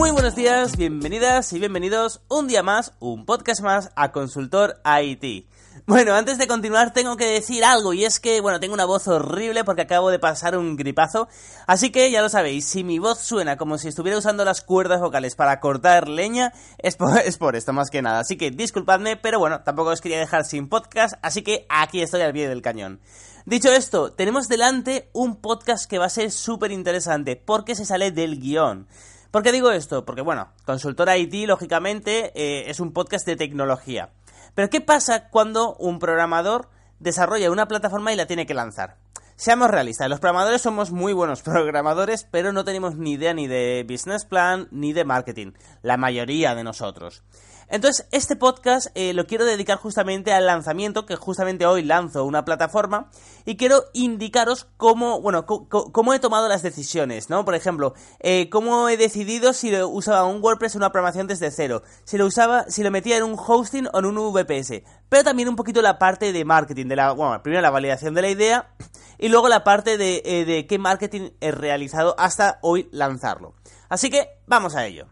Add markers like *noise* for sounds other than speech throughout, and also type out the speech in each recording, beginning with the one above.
Muy buenos días, bienvenidas y bienvenidos un día más, un podcast más a Consultor IT. Bueno, antes de continuar tengo que decir algo y es que, bueno, tengo una voz horrible porque acabo de pasar un gripazo, así que ya lo sabéis, si mi voz suena como si estuviera usando las cuerdas vocales para cortar leña, es por, *laughs* es por esto más que nada, así que disculpadme, pero bueno, tampoco os quería dejar sin podcast, así que aquí estoy al pie del cañón. Dicho esto, tenemos delante un podcast que va a ser súper interesante porque se sale del guion. ¿Por qué digo esto? Porque, bueno, Consultora IT, lógicamente, eh, es un podcast de tecnología. Pero, ¿qué pasa cuando un programador desarrolla una plataforma y la tiene que lanzar? Seamos realistas, los programadores somos muy buenos *laughs* programadores, pero no tenemos ni idea ni de business plan ni de marketing, la mayoría de nosotros. Entonces, este podcast eh, lo quiero dedicar justamente al lanzamiento, que justamente hoy lanzo una plataforma, y quiero indicaros cómo, bueno, cómo he tomado las decisiones, ¿no? Por ejemplo, eh, cómo he decidido si usaba un WordPress o una programación desde cero, si lo usaba, si lo metía en un hosting o en un VPS, pero también un poquito la parte de marketing, de la, bueno, primero la validación de la idea, y luego la parte de, eh, de qué marketing he realizado hasta hoy lanzarlo. Así que, vamos a ello.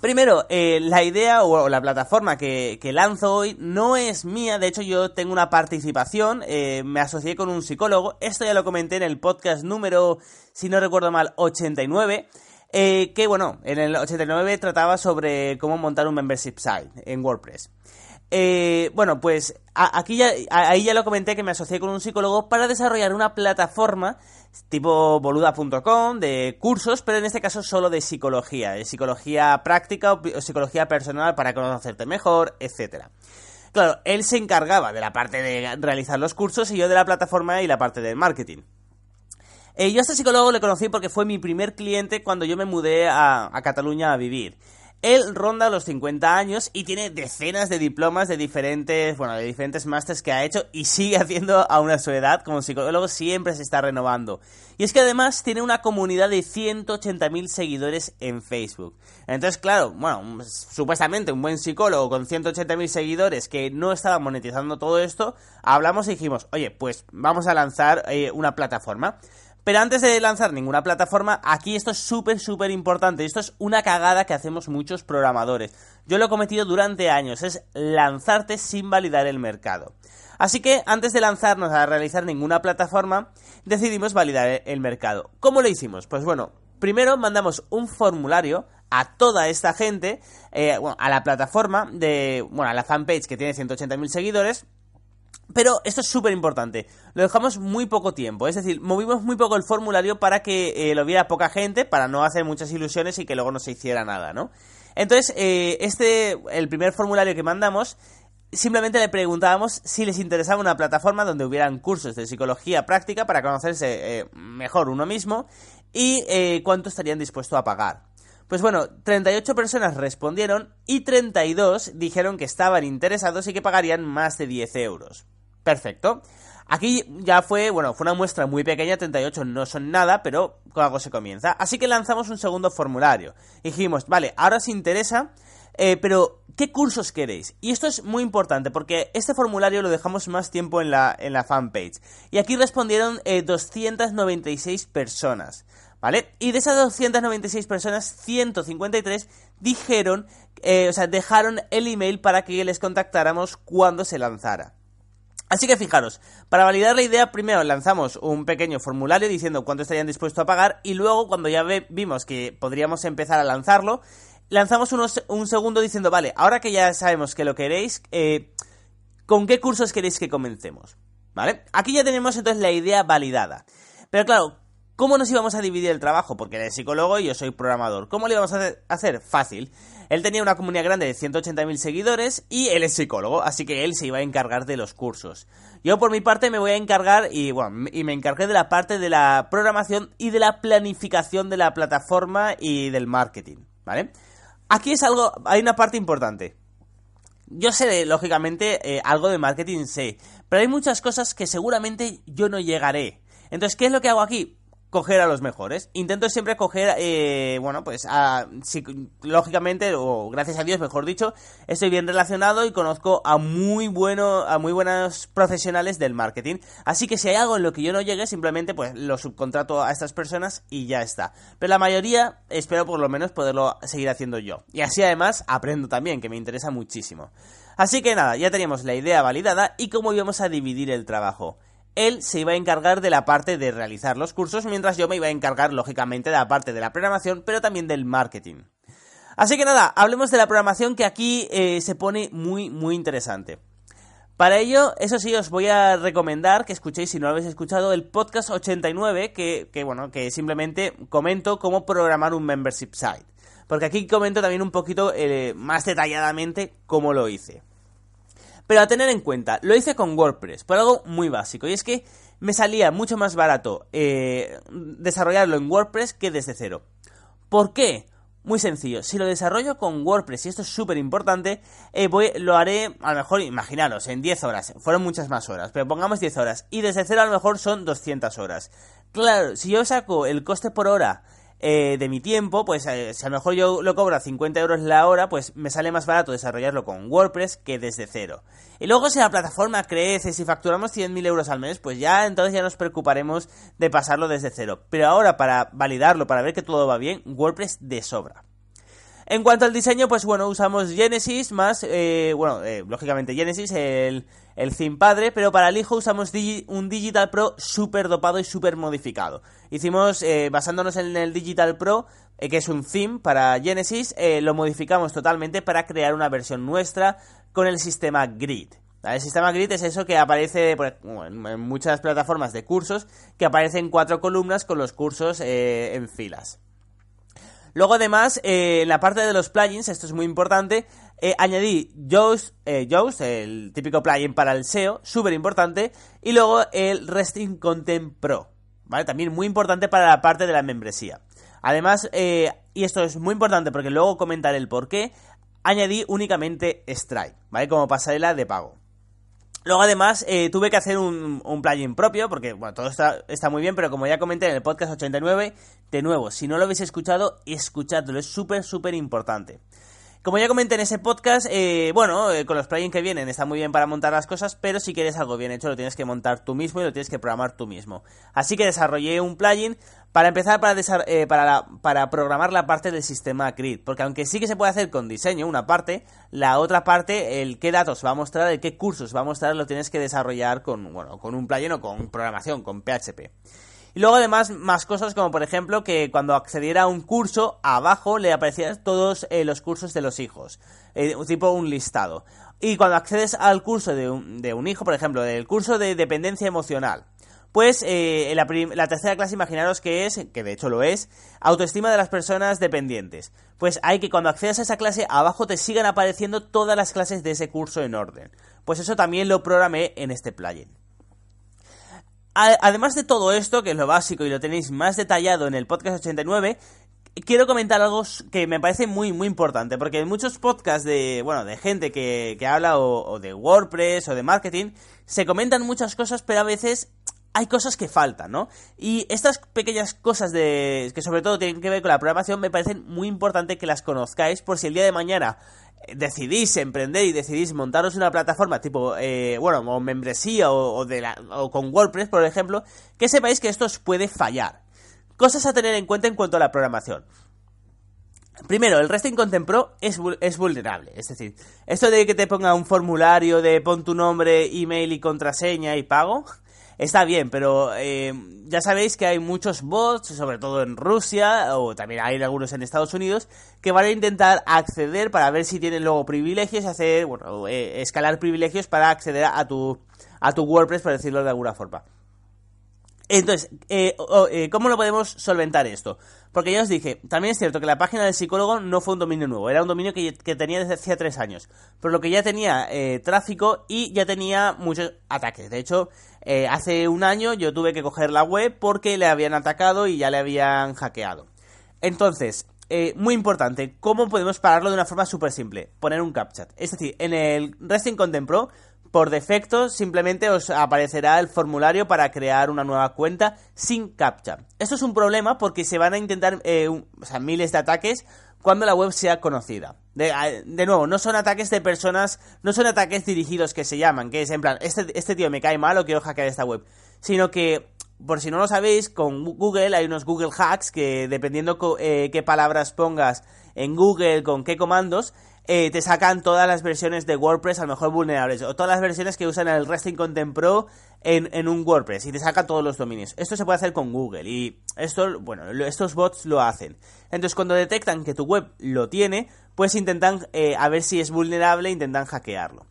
Primero, eh, la idea o, la plataforma que, lanzo hoy no es mía, de hecho yo tengo una participación, eh, me asocié con un psicólogo, esto ya lo comenté en el podcast número, si no recuerdo mal, 89, eh, que bueno, en el 89 trataba sobre cómo montar un membership site en WordPress. Bueno, pues aquí ya, ahí ya lo comenté que me asocié con un psicólogo para desarrollar una plataforma tipo boluda.com de cursos, pero en este caso solo de psicología, de psicología práctica o psicología personal para conocerte mejor, etcétera. Claro, él se encargaba de la parte de realizar los cursos y yo de la plataforma y la parte del marketing. Eh, yo a este psicólogo le conocí porque fue mi primer cliente cuando yo me mudé a Cataluña a vivir. Él ronda los 50 años y tiene decenas de diplomas de diferentes, bueno, de diferentes másters que ha hecho y sigue *laughs* haciendo a una su edad como psicólogo, siempre se está renovando. Y es que además tiene una comunidad de 180.000 seguidores en Facebook. Entonces, claro, bueno, supuestamente un buen psicólogo con 180.000 seguidores que no estaba monetizando todo esto, hablamos y dijimos, oye, pues vamos a lanzar eh, una plataforma. Pero antes de lanzar ninguna plataforma, aquí esto es súper, súper importante. Esto es una cagada que hacemos muchos programadores. Yo lo he cometido durante años, es lanzarte sin validar el mercado. Así que antes de lanzarnos a realizar ninguna plataforma, decidimos validar el mercado. ¿Cómo lo hicimos? Pues bueno, primero mandamos un formulario a toda esta gente, eh, a la plataforma de, bueno, a la fanpage que tiene 180.000 seguidores, pero esto es súper importante. Lo dejamos muy poco tiempo. Es decir, movimos muy poco el formulario para que eh, lo viera poca gente, para no hacer muchas ilusiones y que luego no se hiciera nada, ¿no? Entonces, eh, este, el primer formulario que mandamos, simplemente le preguntábamos si les interesaba una plataforma donde hubieran cursos de psicología práctica para conocerse eh, mejor uno mismo y cuánto estarían dispuestos a pagar. Pues bueno, 38 personas respondieron y 32 dijeron que estaban interesados y que pagarían más de 10 euros. Perfecto. Aquí ya fue, bueno, fue una muestra muy pequeña, 38 no son nada, pero con algo se comienza. Así que lanzamos un segundo formulario. dijimos, vale, ahora os interesa, eh, pero ¿qué cursos queréis? Y esto es muy importante porque este formulario lo dejamos más tiempo en la, en la fanpage. Y aquí respondieron 296 eh, personas. ¿Vale? Y de esas 296 personas, 153 dijeron, eh, o sea, dejaron el email para que les contactáramos cuando se lanzara. Así que fijaros, para validar la idea, primero lanzamos un pequeño formulario diciendo cuánto estarían dispuestos a pagar y luego cuando ya vimos que podríamos empezar a lanzarlo, lanzamos un segundo diciendo, vale, ahora que ya sabemos que lo queréis, eh, ¿con qué cursos queréis que comencemos? ¿Vale? Aquí ya tenemos entonces la idea validada. Pero claro, ¿cómo nos íbamos a dividir el trabajo? Porque él es psicólogo y yo soy programador. ¿Cómo lo íbamos a hacer? Fácil. Él tenía una comunidad grande de 180.000 seguidores y él es psicólogo, así que él se iba a encargar de los cursos. Yo por mi parte me voy a encargar y bueno, y me encargué de la parte de la programación y de la planificación de la plataforma y del marketing, ¿vale? Aquí es algo, hay una parte importante. Yo sé, lógicamente, eh, algo de marketing sé, pero hay muchas cosas que seguramente yo no llegaré. Entonces, ¿qué es lo que hago aquí? Coger a los mejores. Intento siempre coger, eh, bueno, pues a, lógicamente, o gracias a Dios, mejor dicho, estoy bien relacionado y conozco a muy bueno, a muy buenos profesionales del marketing. Así que si hay algo en lo que yo no llegue, simplemente pues lo subcontrato a estas personas y ya está. Pero la mayoría espero por lo menos poderlo seguir haciendo yo. Y así además aprendo también, que me interesa muchísimo. Así que nada, ya teníamos la idea validada y cómo íbamos a dividir el trabajo él se iba a encargar de la parte de realizar los cursos, mientras yo me iba a encargar, lógicamente, de la parte de la programación, pero también del marketing. Así que nada, hablemos de la programación que aquí eh, se pone muy, muy interesante. Para ello, eso sí, os voy a recomendar que escuchéis, si no lo habéis escuchado, el podcast 89, que, que bueno, que simplemente comento cómo programar un membership site. Porque aquí comento también un poquito eh, más detalladamente cómo lo hice. Pero a tener en cuenta, lo hice con WordPress, por algo muy básico, y es que me salía mucho más barato eh, desarrollarlo en WordPress que desde cero. ¿Por qué? Muy sencillo, si lo desarrollo con WordPress, y esto es súper importante, eh, lo haré, a lo mejor, imaginaros, en 10 horas, fueron muchas más horas, pero pongamos 10 horas, y desde cero a lo mejor son 200 horas. Claro, si yo saco el coste por hora eh, de mi tiempo, pues eh, si a lo mejor yo lo cobro a 50 euros la hora, pues me sale más barato desarrollarlo con WordPress que desde cero. Y luego si la plataforma crece, si facturamos 100.000 euros al mes, pues ya entonces ya nos preocuparemos de pasarlo desde cero. Pero ahora para validarlo, para ver que todo va bien, WordPress de sobra. En cuanto al diseño, pues bueno, usamos Genesis más, eh, bueno, lógicamente Genesis, el, el theme padre, pero para el hijo usamos un Digital Pro súper dopado y súper modificado. Hicimos, eh, basándonos en el Digital Pro, eh, que es un theme para Genesis, eh, lo modificamos totalmente para crear una versión nuestra con el sistema Grid. El sistema Grid es eso que aparece en muchas plataformas de cursos, que aparece en cuatro columnas con los cursos en filas. Luego además, en la parte de los plugins, esto es muy importante, eh, añadí Yoast, eh, el típico plugin para el SEO, súper importante, y luego el Resting Content Pro, ¿vale? También muy importante para la parte de la membresía. Además, eh, y esto es muy importante porque luego comentaré el por qué, añadí únicamente Stripe, ¿vale? Como pasarela de pago. Luego además eh, tuve que hacer un, plugin propio, porque bueno, todo está, está, muy bien, pero como ya comenté en el podcast 89, de nuevo, si no lo habéis escuchado, escuchadlo, es súper, súper importante. Como ya comenté en ese podcast, eh, bueno, eh, con los plugins que vienen está muy bien para montar las cosas, pero si quieres algo bien hecho lo tienes que montar tú mismo y lo tienes que programar tú mismo. Así que desarrollé un plugin para empezar para, eh, para, programar la parte del sistema Grid, porque aunque sí que se puede hacer con diseño una parte, la otra parte, el qué datos va a mostrar, el qué cursos va a mostrar, lo tienes que desarrollar con, bueno, con un plugin o con programación, con PHP. Y luego además más cosas como por ejemplo que cuando accediera a un curso, abajo le aparecían todos eh, los cursos de los hijos, eh, tipo un listado. Y cuando accedes al curso de un, de un hijo, por ejemplo, del curso de dependencia emocional, pues eh, la, tercera clase, imaginaros que es, que de hecho lo es, autoestima de las personas dependientes. Pues hay que cuando accedas a esa clase, abajo te sigan apareciendo todas las clases de ese curso en orden. Pues eso también lo programé en este plugin. Además de todo esto, que es lo básico y lo tenéis más detallado en el podcast 89, quiero comentar algo que me parece muy, muy importante, porque en muchos podcasts de, bueno, de gente que, habla o, de WordPress o de marketing, se comentan muchas cosas, pero a veces hay cosas que faltan, ¿no? Y estas pequeñas cosas de que sobre todo tienen que ver con la programación me parecen muy importante que las conozcáis por si el día de mañana decidís emprender y decidís montaros una plataforma tipo, eh, bueno, o membresía o, de o con WordPress, por ejemplo, que sepáis que esto os puede fallar. Cosas a tener en cuenta en cuanto a la programación. Primero, el Resting Content Pro es, es, vulnerable. Es decir, esto de que te ponga un formulario de pon tu nombre, email y contraseña y pago, está bien, pero eh, ya sabéis que hay muchos bots, sobre todo en Rusia, o también hay algunos en Estados Unidos, que van a intentar acceder para ver si tienen luego privilegios y hacer, bueno, eh, escalar privilegios para acceder a tu, a tu WordPress, por decirlo de alguna forma. Entonces, eh, ¿cómo lo podemos solventar esto? Porque ya os dije, también es cierto que la página del psicólogo no fue un dominio nuevo, era un dominio que, tenía desde hacía tres años, por lo que ya tenía tráfico y ya tenía muchos ataques. De hecho, eh, hace un año yo tuve que coger la web porque le habían atacado y ya le habían hackeado. Entonces, eh, muy importante, ¿cómo podemos pararlo de una forma súper simple? Poner un CAPTCHA. Es decir, en el Resting Content por defecto, simplemente os aparecerá el formulario para crear una nueva cuenta sin CAPTCHA. Esto es un problema porque se van a intentar eh, miles de ataques cuando la web sea conocida. De, nuevo, no son ataques de personas, no son ataques dirigidos que se llaman, que es en plan, este, este tío me cae mal o quiero hackear esta web, sino que, por si no lo sabéis, con Google hay unos Google Hacks que dependiendo eh, qué palabras pongas en Google, con qué comandos, eh, te sacan todas las versiones de WordPress a lo mejor vulnerables, o todas las versiones que usan el Resting Content Pro en, un WordPress, y te saca todos los dominios. Esto se puede hacer con Google, y esto, bueno, estos bots lo hacen. Entonces, cuando detectan que tu web lo tiene, pues intentan, eh, a ver si es vulnerable, intentan hackearlo.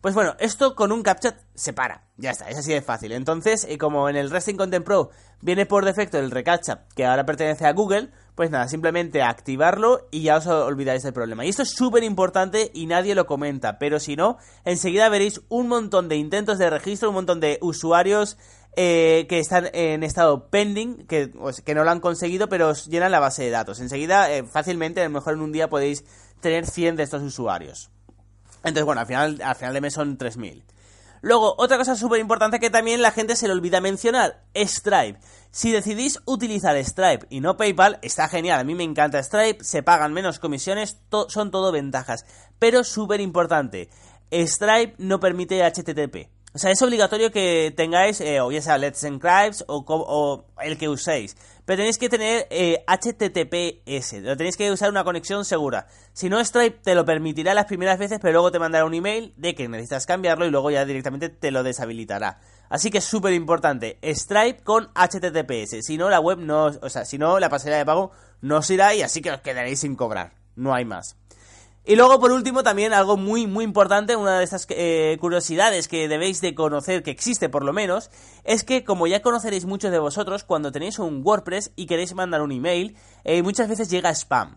Pues bueno, esto con un CAPTCHA se para. Ya está, es así de fácil. Entonces, eh, como en el Resting Content Pro viene por defecto el reCAPTCHA, que ahora pertenece a Google, pues nada, simplemente activarlo y ya os olvidáis del problema. Y esto es súper importante y nadie lo comenta, pero si no, enseguida veréis un montón de intentos de registro, un montón de usuarios eh, que están en estado pending, que, pues, que no lo han conseguido, pero os llenan la base de datos. Enseguida, eh, fácilmente, a lo mejor en un día podéis tener 100 de estos usuarios. Entonces, bueno, al final, al final de mes son 3.000. Luego, otra cosa súper importante que también la gente se le olvida mencionar, Stripe. Si decidís utilizar Stripe y no PayPal, está genial, a mí me encanta Stripe, se pagan menos comisiones, son todo ventajas. Pero súper importante, Stripe no permite HTTP. O sea, es obligatorio que tengáis, eh, o ya sea Let's Encrypt o, o, el que uséis. Pero tenéis que tener eh, HTTPS. Lo tenéis que usar una conexión segura. Si no, Stripe te lo permitirá las primeras veces, pero luego te mandará un email de que necesitas cambiarlo y luego ya directamente te lo deshabilitará. Así que es súper importante. Stripe con HTTPS. Si no, la web no, o sea, si no, la pasarela de pago no os irá y así que os quedaréis sin cobrar. No hay más. Y luego, por último, también algo muy, muy importante, una de estas eh, curiosidades que debéis de conocer, que existe por lo menos, es que, como ya conoceréis muchos de vosotros, cuando tenéis un WordPress y queréis mandar un email, eh, muchas veces llega spam.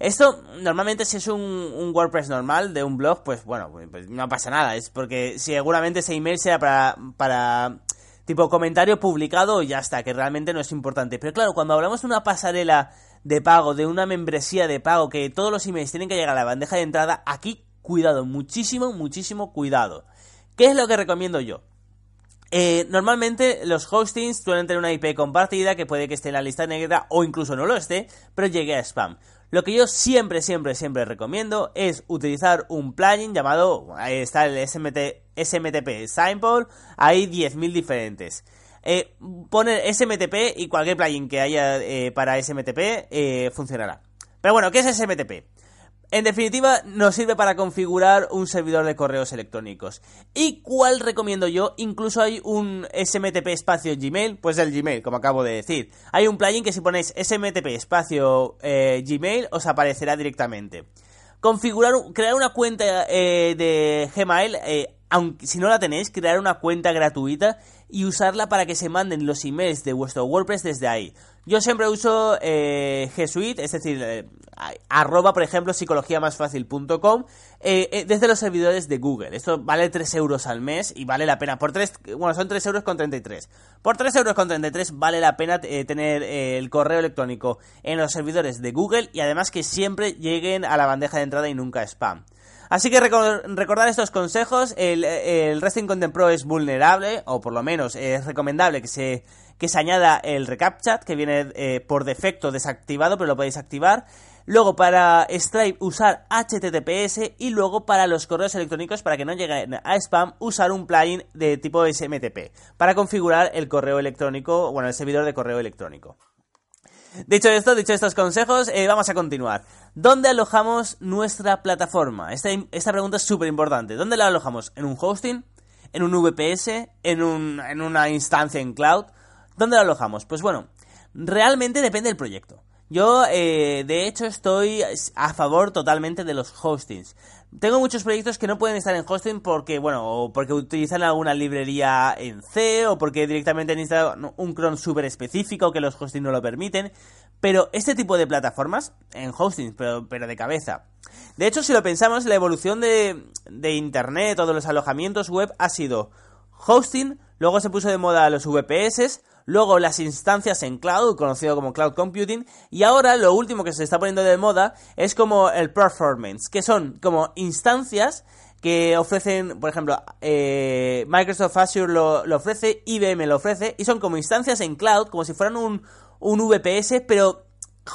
Esto, normalmente, si es un, WordPress normal de un blog, pues bueno, pues no pasa nada. Es porque seguramente ese email sea para, para tipo comentario publicado y ya está, que realmente no es importante. Pero claro, cuando hablamos de una pasarela de pago, de una membresía de pago, que todos los emails tienen que llegar a la bandeja de entrada, aquí cuidado, muchísimo, muchísimo cuidado. ¿Qué es lo que recomiendo yo? Eh, normalmente los hostings suelen tener una IP compartida que puede que esté en la lista negra o incluso no lo esté, pero llegue a spam. Lo que yo siempre, siempre, siempre recomiendo es utilizar un plugin llamado, ahí está el SMT, SMTP Sample, hay 10.000 diferentes. Eh, poner SMTP y cualquier plugin que haya eh, para SMTP eh, funcionará. Pero bueno, ¿qué es SMTP? En definitiva, nos sirve para configurar un servidor de correos electrónicos. ¿Y cuál recomiendo yo? Incluso hay un SMTP espacio Gmail, pues el Gmail, como acabo de decir. Hay un plugin que si ponéis SMTP espacio Gmail os aparecerá directamente. Configurar, crear una cuenta de Gmail, aunque si no la tenéis, crear una cuenta gratuita y usarla para que se manden los emails de vuestro WordPress desde ahí. Yo siempre uso eh, G Suite, es decir, eh, arroba, por ejemplo, psicologiamasfacil.com eh, eh, desde los servidores de Google. Esto vale 3 euros al mes y vale la pena. Por 3, bueno, son 3 euros con 33. Por 3 euros con 33 vale la pena tener el correo electrónico en los servidores de Google y además que siempre lleguen a la bandeja de entrada y nunca spam. Así que recordar estos consejos, el, el Resting Content Pro es vulnerable, o por lo menos es recomendable que se, que se añada el RecapChat, que viene eh, por defecto desactivado, pero lo podéis activar. Luego para Stripe usar HTTPS y luego para los correos electrónicos para que no lleguen a spam usar un plugin de tipo SMTP para configurar el correo electrónico, bueno, el servidor de correo electrónico. Dicho esto, dicho estos consejos, eh, vamos a continuar. ¿Dónde alojamos nuestra plataforma? Esta, esta pregunta es súper importante. ¿Dónde la alojamos? ¿En un hosting? en un VPS, en, un, en una instancia en cloud. ¿Dónde lo alojamos? Pues bueno, realmente depende del proyecto. Yo, eh, de hecho, estoy a favor totalmente de los hostings. Tengo muchos proyectos que no pueden estar en hosting porque, bueno, o porque utilizan alguna librería en C, o porque directamente necesitan un cron súper específico que los hostings no lo permiten. Pero este tipo de plataformas, en hosting, pero, pero de cabeza. De hecho, si lo pensamos, la evolución de, de Internet o de los alojamientos web ha sido hosting, luego se puso de moda los VPS, luego las instancias en cloud, conocido como cloud computing, y ahora lo último que se está poniendo de moda es como el performance, que son como instancias que ofrecen, por ejemplo, eh, Microsoft Azure lo, ofrece, IBM lo ofrece, y son como instancias en cloud, como si fueran un, un VPS, pero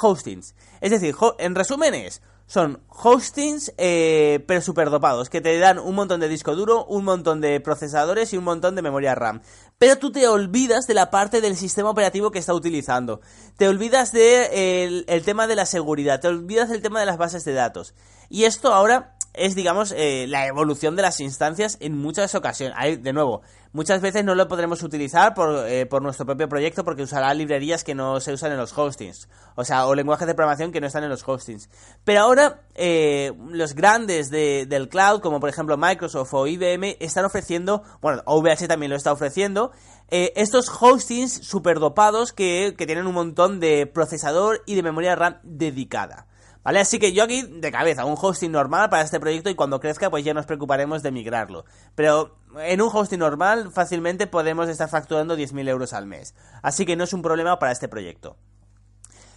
hostings. Es decir, en resumen es, son hostings, eh, pero super dopados, que te dan un montón de disco duro, un montón de procesadores y un montón de memoria RAM. Pero tú te olvidas de la parte del sistema operativo que está utilizando. Te olvidas del de el tema de la seguridad, te olvidas del tema de las bases de datos. Y esto ahora es, digamos, eh, la evolución de las instancias en muchas ocasiones. De nuevo, muchas veces no lo podremos utilizar por, eh, por, nuestro propio proyecto porque usará librerías que no se usan en los hostings. O sea, o lenguajes de programación que no están en los hostings. Pero ahora, eh, los grandes de, del cloud, como por ejemplo Microsoft o IBM, están ofreciendo, bueno, OVH también lo está ofreciendo, estos hostings super dopados que, que tienen un montón de procesador y de memoria RAM dedicada. ¿Vale? Así que yo aquí de cabeza, un hosting normal para este proyecto y cuando crezca pues ya nos preocuparemos de migrarlo. Pero en un hosting normal fácilmente podemos estar facturando 10.000 euros al mes. Así que no es un problema para este proyecto.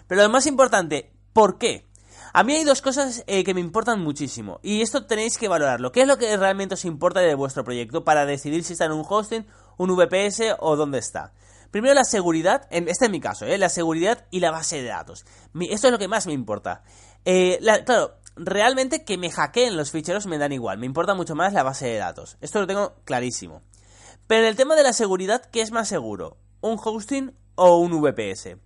Pero lo más importante, ¿por qué? A mí hay dos cosas eh, que me importan muchísimo y esto tenéis que valorarlo. ¿Qué es lo que realmente os importa de vuestro proyecto para decidir si está en un hosting, un VPS o dónde está? Primero la seguridad, en, este es mi caso, ¿eh? la seguridad y la base de datos. esto es lo que más me importa. Eh, claro, realmente que me hackeen los ficheros me dan igual, me importa mucho más la base de datos. Esto lo tengo clarísimo. Pero en el tema de la seguridad, ¿qué es más seguro? ¿Un hosting o un VPS?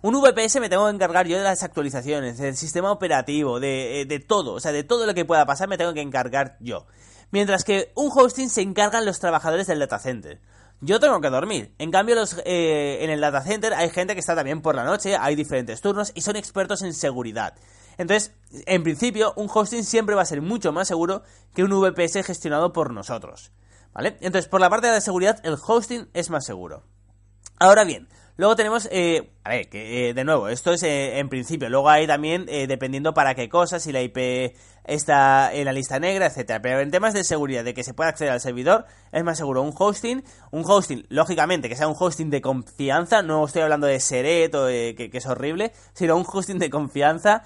Un VPS me tengo que encargar yo de las actualizaciones, del sistema operativo, de, eh, de, todo, o sea, de todo lo que pueda pasar me tengo que encargar yo. Mientras que un hosting se encargan los trabajadores del data center. Yo tengo que dormir. En cambio, los, eh, en el data center hay gente que está también por la noche, hay diferentes turnos y son expertos en seguridad. Entonces, en principio, un hosting siempre va a ser mucho más seguro que un VPS gestionado por nosotros. ¿Vale? Entonces, por la parte de la seguridad, el hosting es más seguro. Ahora bien, Luego tenemos, eh, a ver, que eh, de nuevo, esto es eh, en principio. Luego hay también, dependiendo para qué cosas, si la IP está en la lista negra, etcétera. Pero en temas de seguridad, de que se pueda acceder al servidor, es más seguro un hosting. Un hosting, lógicamente, que sea un hosting de confianza. No estoy hablando de Seret o que, que, es horrible, sino un hosting de confianza.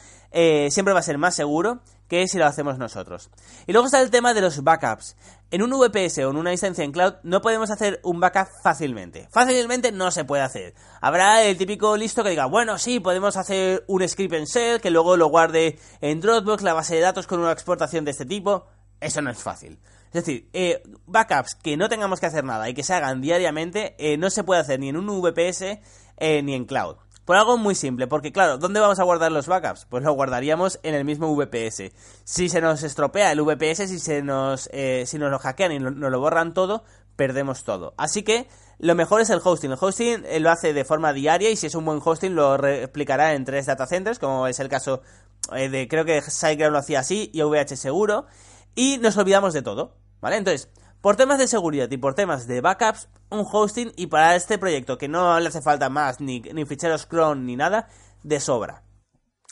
siempre va a ser más seguro que si lo hacemos nosotros. Y luego está el tema de los backups. En un VPS o en una instancia en cloud no podemos hacer un backup fácilmente. Fácilmente no se puede hacer. Habrá el típico listo que diga, bueno, sí, podemos hacer un script en shell que luego lo guarde en Dropbox, la base de datos con una exportación de este tipo. Eso no es fácil. Es decir, eh, backups que no tengamos que hacer nada y que se hagan diariamente eh, no se puede hacer ni en un VPS eh, ni en cloud. Por algo muy simple, porque claro, ¿dónde vamos a guardar los backups? Pues lo guardaríamos en el mismo VPS. Si se nos estropea el VPS, si se nos, eh, si nos lo hackean y nos lo borran todo, perdemos todo. Así que lo mejor es el hosting. El hosting eh, lo hace de forma diaria y si es un buen hosting lo replicará en tres data centers, como es el caso eh, de, creo que SiteGround lo hacía así y OVH seguro. Y nos olvidamos de todo, ¿vale? Entonces, por temas de seguridad y por temas de backups, un hosting y para este proyecto que no le hace falta más ni, ni ficheros cron ni nada, de sobra.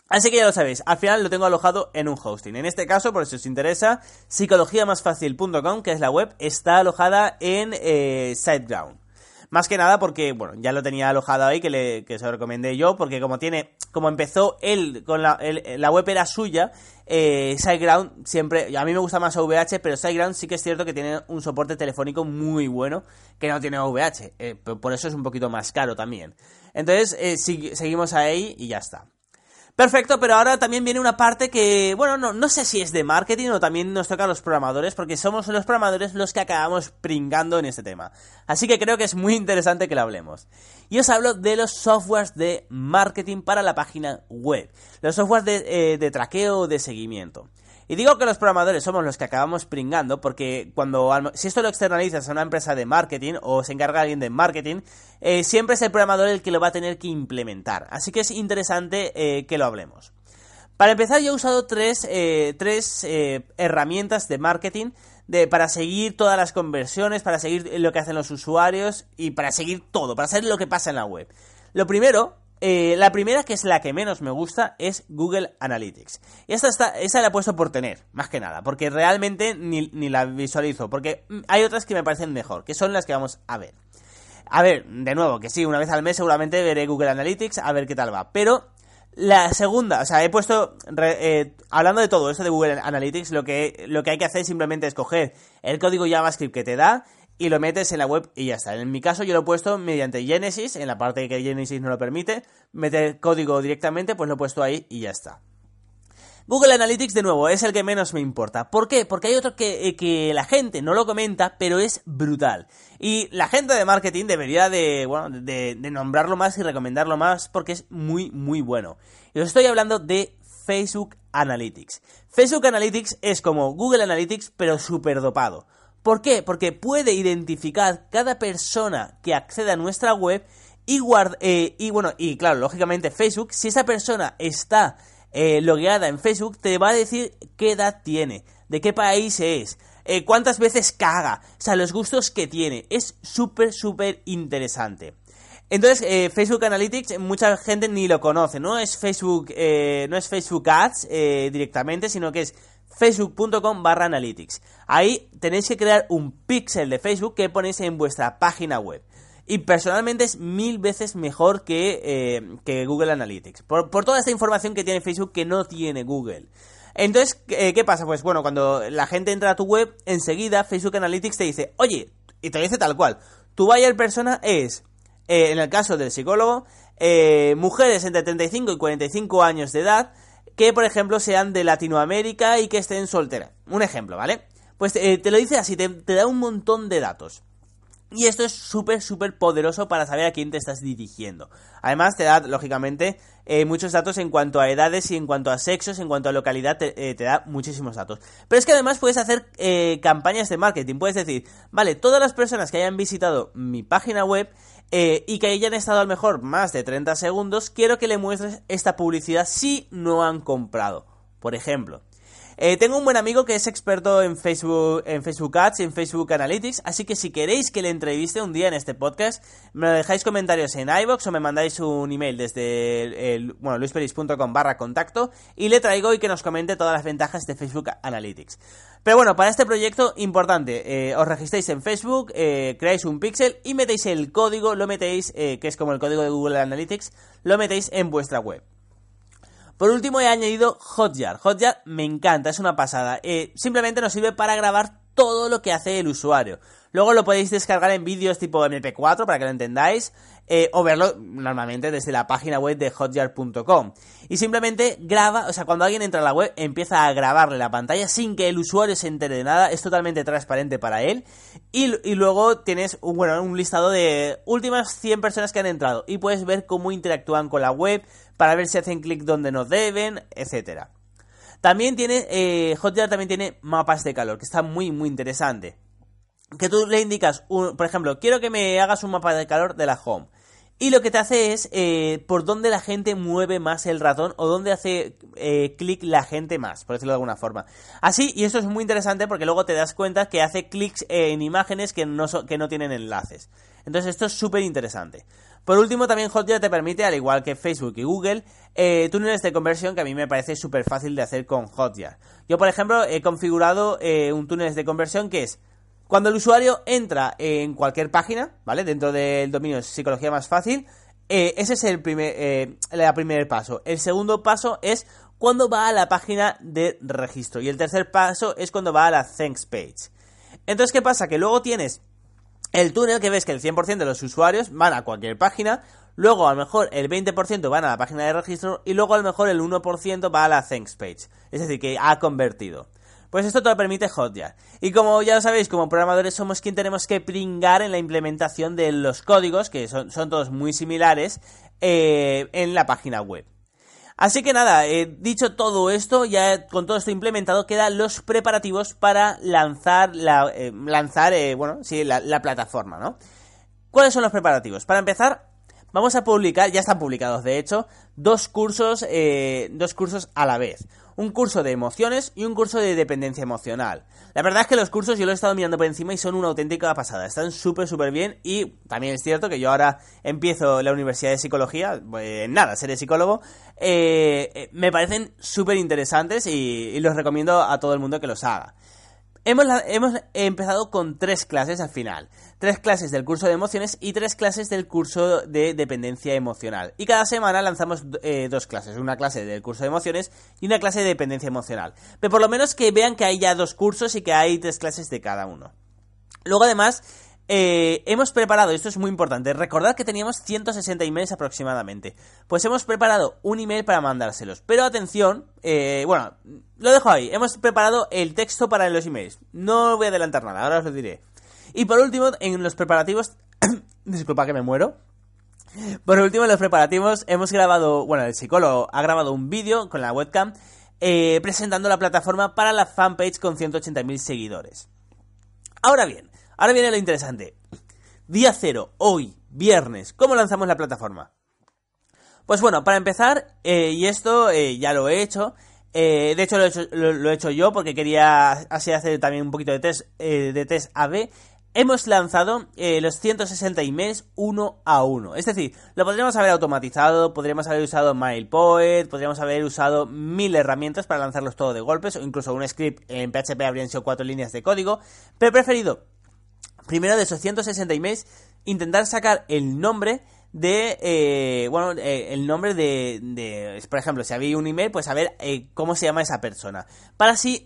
Así que ya lo sabéis, al final lo tengo alojado en un hosting. En este caso, por si os interesa, psicologiamasfacil.com, que es la web, está alojada en eh, SiteGround. Más que nada porque, bueno, ya lo tenía alojado ahí, que, le, que se lo recomendé yo, porque como tiene, como empezó él, con la, la web era suya, eh, SiteGround siempre, a mí me gusta más OVH, pero SiteGround sí que es cierto que tiene un soporte telefónico muy bueno, que no tiene OVH, eh, por eso es un poquito más caro también. Entonces, eh, seguimos ahí y ya está. Perfecto, pero ahora también viene una parte que, bueno, no, no sé si es de marketing o también nos toca a los programadores, porque somos los programadores los que acabamos pringando en este tema. Así que creo que es muy interesante que lo hablemos. Y os hablo de los softwares de marketing para la página web. Los softwares de, eh, de traqueo o de seguimiento. Y digo que los programadores somos los que acabamos pringando porque cuando si esto lo externalizas a una empresa de marketing o se encarga alguien de marketing, eh, siempre es el programador el que lo va a tener que implementar. Así que es interesante eh, que lo hablemos. Para empezar, yo he usado tres, eh, tres herramientas de marketing de, para seguir todas las conversiones, para seguir lo que hacen los usuarios y para seguir todo, para saber lo que pasa en la web. Lo primero eh, la primera, que es la que menos me gusta, es Google Analytics. Y esta, está, esa la he puesto por tener, más que nada, porque realmente ni, la visualizo, porque hay otras que me parecen mejor, que son las que vamos a ver. A ver, de nuevo, que sí, una vez al mes seguramente veré Google Analytics a ver qué tal va. Pero la segunda, o sea, he puesto, eh, hablando de todo eso de Google Analytics, lo que, lo que hay que hacer simplemente es coger el código JavaScript que te da y lo metes en la web y ya está. En mi caso yo lo he puesto mediante Genesis, en la parte que Genesis no lo permite, meter código directamente, pues lo he puesto ahí y ya está. Google Analytics, de nuevo, es el que menos me importa. ¿Por qué? Porque hay otro que, eh, que, la gente no lo comenta, pero es brutal. Y la gente de marketing debería de, bueno, de, de nombrarlo más y recomendarlo más porque es muy, muy bueno. Y os estoy hablando de Facebook Analytics. Facebook Analytics es como Google Analytics, pero súper dopado. ¿Por qué? Porque puede identificar cada persona que accede a nuestra web y, eh, y bueno, y claro, lógicamente Facebook, si esa persona está eh, logueada en Facebook, te va a decir qué edad tiene, de qué país es, eh, cuántas veces caga, o sea, los gustos que tiene. Es súper, súper interesante. Entonces, Facebook Analytics, mucha gente ni lo conoce, no es Facebook, no es Facebook Ads directamente, sino que es facebook.com barra analytics. Ahí tenéis que crear un pixel de Facebook que ponéis en vuestra página web. Y personalmente es mil veces mejor que, eh, Google Analytics. Por, toda esta información que tiene Facebook que no tiene Google. Entonces, eh, ¿qué pasa? Pues bueno, cuando la gente entra a tu web, enseguida Facebook Analytics te dice, oye, y te dice tal cual, tu buyer persona es, eh, en el caso del psicólogo, mujeres entre 35 y 45 años de edad, que, por ejemplo, sean de Latinoamérica y que estén solteras. Un ejemplo, ¿vale? Pues eh, te lo dice así, te, da un montón de datos. Y esto es súper, súper poderoso para saber a quién te estás dirigiendo. Además, te da, lógicamente, eh, muchos datos en cuanto a edades y en cuanto a sexos, en cuanto a localidad, te, eh, te da muchísimos datos. Pero es que además puedes hacer campañas de marketing. Puedes decir, vale, todas las personas que hayan visitado mi página web eh, y que hayan estado a lo mejor más de 30 segundos, quiero que le muestres esta publicidad si no han comprado. Por ejemplo, eh, tengo un buen amigo que es experto en Facebook, en Facebook Ads y en Facebook Analytics, así que si queréis que le entreviste un día en este podcast, me lo dejáis comentarios en iBox o me mandáis un email desde el, bueno, luisperis.com barra contacto y le traigo y que nos comente todas las ventajas de Facebook Analytics. Pero bueno, para este proyecto, importante, eh, os registréis en Facebook, eh, creáis un pixel y metéis el código, lo metéis, que es como el código de Google Analytics, lo metéis en vuestra web. Por último he añadido Hotjar. Hotjar me encanta, es una pasada. Eh, simplemente nos sirve para grabar todo lo que hace el usuario. Luego lo podéis descargar en vídeos tipo MP4 para que lo entendáis. Eh, o verlo normalmente desde la página web de hotjar.com. Y simplemente graba, o sea, cuando alguien entra a la web, empieza a grabarle la pantalla sin que el usuario se entere de nada. Es totalmente transparente para él. Y, y luego tienes un, bueno, un listado de últimas 100 personas que han entrado. Y puedes ver cómo interactúan con la web, para ver si hacen clic donde no deben, etcétera. También tiene, eh, Hotjar también tiene mapas de calor, que está muy, muy interesante. Que tú le indicas, por ejemplo, quiero que me hagas un mapa de calor de la home. Y lo que te hace es eh, por dónde la gente mueve más el ratón o dónde hace eh, clic la gente más, por decirlo de alguna forma. Así, y esto es muy interesante porque luego te das cuenta que hace clics en imágenes que no, que no tienen enlaces. Entonces esto es súper interesante. Por último, también Hotjar te permite, al igual que Facebook y Google, eh, túneles de conversión que a mí me parece súper fácil de hacer con Hotjar. Yo, por ejemplo, he configurado eh, un túnel de conversión que es cuando el usuario entra en cualquier página, ¿vale? Dentro del dominio Psicología Más Fácil, eh, ese es el primer, eh, el primer paso. El segundo paso es cuando va a la página de registro. Y el tercer paso es cuando va a la Thanks Page. Entonces, ¿qué pasa? Que luego tienes el túnel que ves que el 100% de los usuarios van a cualquier página, luego a lo mejor el 20% van a la página de registro y luego a lo mejor el 1% va a la thanks page. Es decir, que ha convertido. Pues esto te lo permite Hotjar. Y como ya lo sabéis, como programadores somos quien tenemos que pringar en la implementación de los códigos, que son, todos muy similares, eh, en la página web. Así que nada, eh, dicho todo esto, ya con todo esto implementado, quedan los preparativos para lanzar la, eh, lanzar, bueno, sí, la plataforma, ¿no? ¿Cuáles son los preparativos? Para empezar, vamos a publicar, ya están publicados de hecho, dos cursos, eh, dos cursos a la vez un curso de emociones y un curso de dependencia emocional. La verdad es que los cursos yo los he estado mirando por encima y son una auténtica pasada. Están súper, súper bien y también es cierto que yo ahora empiezo la Universidad de Psicología, pues nada, seré psicólogo. Eh, eh, me parecen súper interesantes y los recomiendo a todo el mundo que los haga. Hemos, hemos, empezado con tres clases al final. Tres clases del curso de emociones y tres clases del curso de dependencia emocional. Y cada semana lanzamos eh, dos clases. Una clase del curso de emociones y una clase de dependencia emocional. Pero por lo menos que vean que hay ya dos cursos y que hay tres clases de cada uno. Luego además eh, hemos preparado, esto es muy importante, recordad que teníamos 160 emails aproximadamente. Pues hemos preparado un email para mandárselos. Pero atención, eh, bueno, lo dejo ahí. Hemos preparado el texto para los emails. No voy a adelantar nada, ahora os lo diré. Y por último, en los preparativos... *coughs* disculpa que me muero. Por último, en los preparativos hemos grabado, bueno, el psicólogo ha grabado un vídeo con la webcam eh, presentando la plataforma para la fanpage con 180.000 seguidores. Ahora bien, Ahora viene lo interesante. Día cero, hoy, viernes. ¿Cómo lanzamos la plataforma? Pues bueno, para empezar, eh, y esto eh, ya lo he hecho, eh, de hecho lo he hecho, yo porque quería así hacer también un poquito de test, de test AB. Hemos lanzado los 160 emails uno a uno. Es decir, lo podríamos haber automatizado, podríamos haber usado MailPoet, podríamos haber usado mil herramientas para lanzarlos todo de golpes, o incluso un script en PHP habrían sido cuatro líneas de código, pero preferido primero de esos 160 emails, intentar sacar el nombre de, eh, bueno, eh, el nombre de, de, por ejemplo, si había un email, pues saber eh, cómo se llama esa persona, para así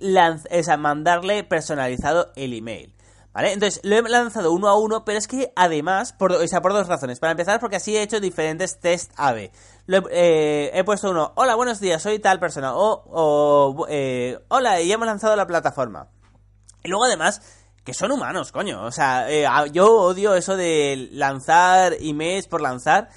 mandarle personalizado el email. ¿Vale? Entonces, lo he lanzado uno a uno, pero es que además, por, o sea, por dos razones. Para empezar, porque así he hecho diferentes test AB. he puesto uno, hola, buenos días, soy tal persona. O, o hola, y hemos lanzado la plataforma. Y luego además, que son humanos, coño. O sea, eh, yo odio eso de lanzar emails por lanzar.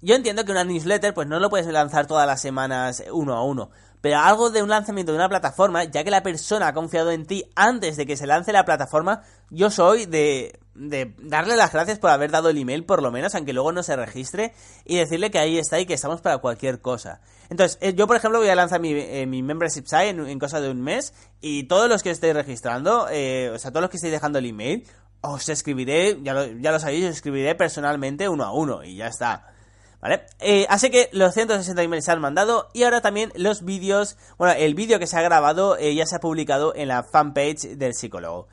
Yo entiendo que una newsletter, pues no lo puedes lanzar todas las semanas uno a uno. Pero algo de un lanzamiento de una plataforma, ya que la persona ha confiado en ti antes de que se lance la plataforma, yo soy de, de darle las gracias por haber dado el email, por lo menos, aunque luego no se registre, y decirle que ahí está y que estamos para cualquier cosa. Entonces, eh, yo por ejemplo voy a lanzar mi, eh, mi membership site en, cosa de un mes, y todos los que estéis registrando, eh, o sea, todos los que estéis dejando el email, os escribiré, ya lo, ya lo sabéis, os escribiré personalmente uno a uno, y ya está. ¿Vale? así que los 160 emails se han mandado y ahora también los vídeos, bueno, el vídeo que se ha grabado ya se ha publicado en la fanpage del psicólogo.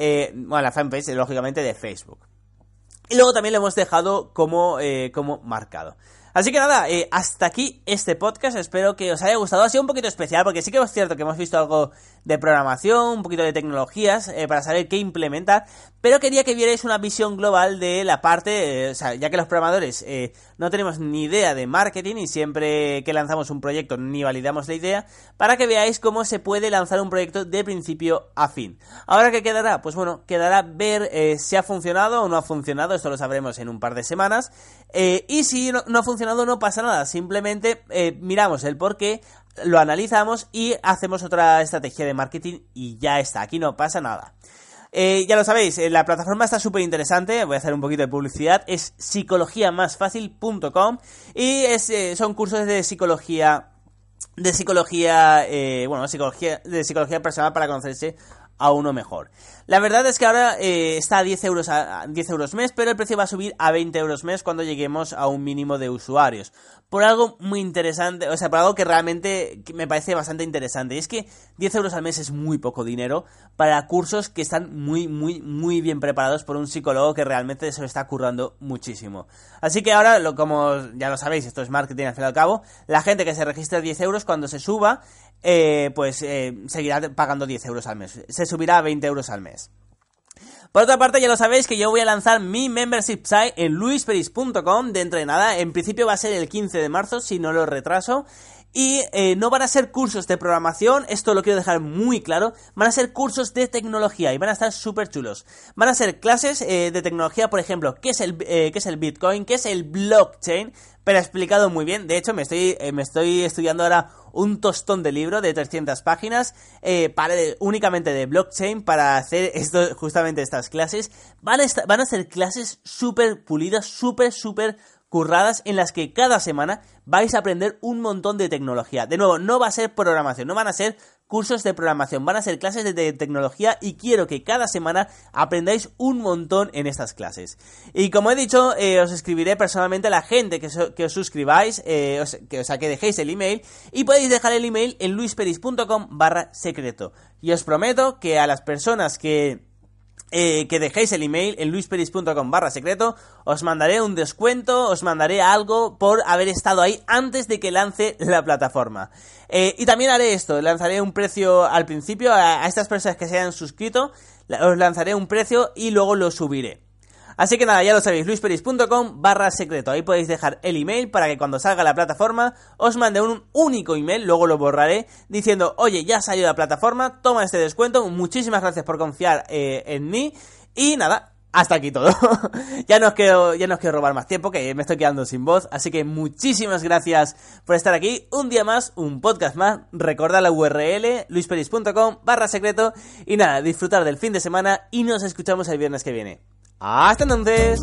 Eh, bueno, la fanpage, lógicamente, de Facebook. Y luego también lo hemos dejado como, eh, como marcado. Así que nada, eh, hasta aquí este podcast. Espero que os haya gustado. Ha sido un poquito especial porque sí que es cierto que hemos visto algo de programación, un poquito de tecnologías eh, para saber qué implementar. Pero quería que vierais una visión global de la parte, eh, o sea, ya que los programadores no tenemos ni idea de marketing y siempre que lanzamos un proyecto ni validamos la idea, para que veáis cómo se puede lanzar un proyecto de principio a fin. Ahora qué quedará, pues bueno, quedará ver si ha funcionado o no ha funcionado. Esto lo sabremos en un par de semanas. y si no, ha funcionado no pasa nada, simplemente eh, miramos el por qué, lo analizamos y hacemos otra estrategia de marketing y ya está, aquí no pasa nada. Eh, ya lo sabéis, eh, la plataforma está súper interesante, voy a hacer un poquito de publicidad, es psicologiamasfacil.com y es, son cursos de psicología, de psicología, bueno, psicología, de psicología personal para conocerse a uno mejor. La verdad es que ahora eh, está a 10 euros, a 10 euros mes, pero el precio va a subir a 20 euros mes cuando lleguemos a un mínimo de usuarios. Por algo muy interesante, o sea, por algo que realmente me parece bastante interesante. Y es que 10 euros al mes es muy poco dinero para cursos que están muy, muy, muy bien preparados por un psicólogo que realmente se lo está currando muchísimo. Así que ahora, lo, como ya lo sabéis, esto es marketing al fin y al cabo, la gente que se registra 10 euros cuando se suba, eh, pues eh, seguirá pagando 10 euros al mes. Se subirá a 20 euros al mes. Por otra parte, ya lo sabéis que yo voy a lanzar mi membership site en luisperis.com dentro de nada. En principio va a ser el 15 de marzo, si no lo retraso. Y eh, no van a ser cursos de programación, esto lo quiero dejar muy claro, van a ser cursos de tecnología y van a estar súper chulos. Van a ser clases de tecnología, por ejemplo, qué es, el, qué es el Bitcoin, qué es el blockchain, pero explicado muy bien. De hecho, me estoy, me estoy estudiando ahora un tostón de libro de 300 páginas para, únicamente de blockchain para hacer esto, justamente estas clases. Van a, van a ser clases súper pulidas, súper, súper curradas en las que cada semana vais a aprender un montón de tecnología. De nuevo, no va a ser programación, no van a ser cursos de programación, van a ser clases de, tecnología y quiero que cada semana aprendáis un montón en estas clases. Y como he dicho, eh, os escribiré personalmente a la gente que, os suscribáis, eh, que, o sea, que dejéis el email y podéis dejar el email en luisperis.com barra secreto. Y os prometo que a las personas que eh, que dejéis el email en luisperis.com barra secreto, os mandaré un descuento, os mandaré algo por haber estado ahí antes de que lance la plataforma. Eh, y también haré esto, lanzaré un precio al principio a, a estas personas que se hayan suscrito, os lanzaré un precio y luego lo subiré. Así que nada, ya lo sabéis, luisperis.com barra secreto. Ahí podéis dejar el email para que cuando salga la plataforma os mande un único email, luego lo borraré, diciendo, oye, ya ha salido la plataforma, toma este descuento, muchísimas gracias por confiar eh, en mí. Y nada, hasta aquí todo. *laughs* ya, no os quiero, ya no os quiero robar más tiempo, que me estoy quedando sin voz. Así que muchísimas gracias por estar aquí. Un día más, un podcast más. Recordad la URL, luisperis.com barra secreto. Y nada, disfrutar del fin de semana y nos escuchamos el viernes que viene. Hasta entonces.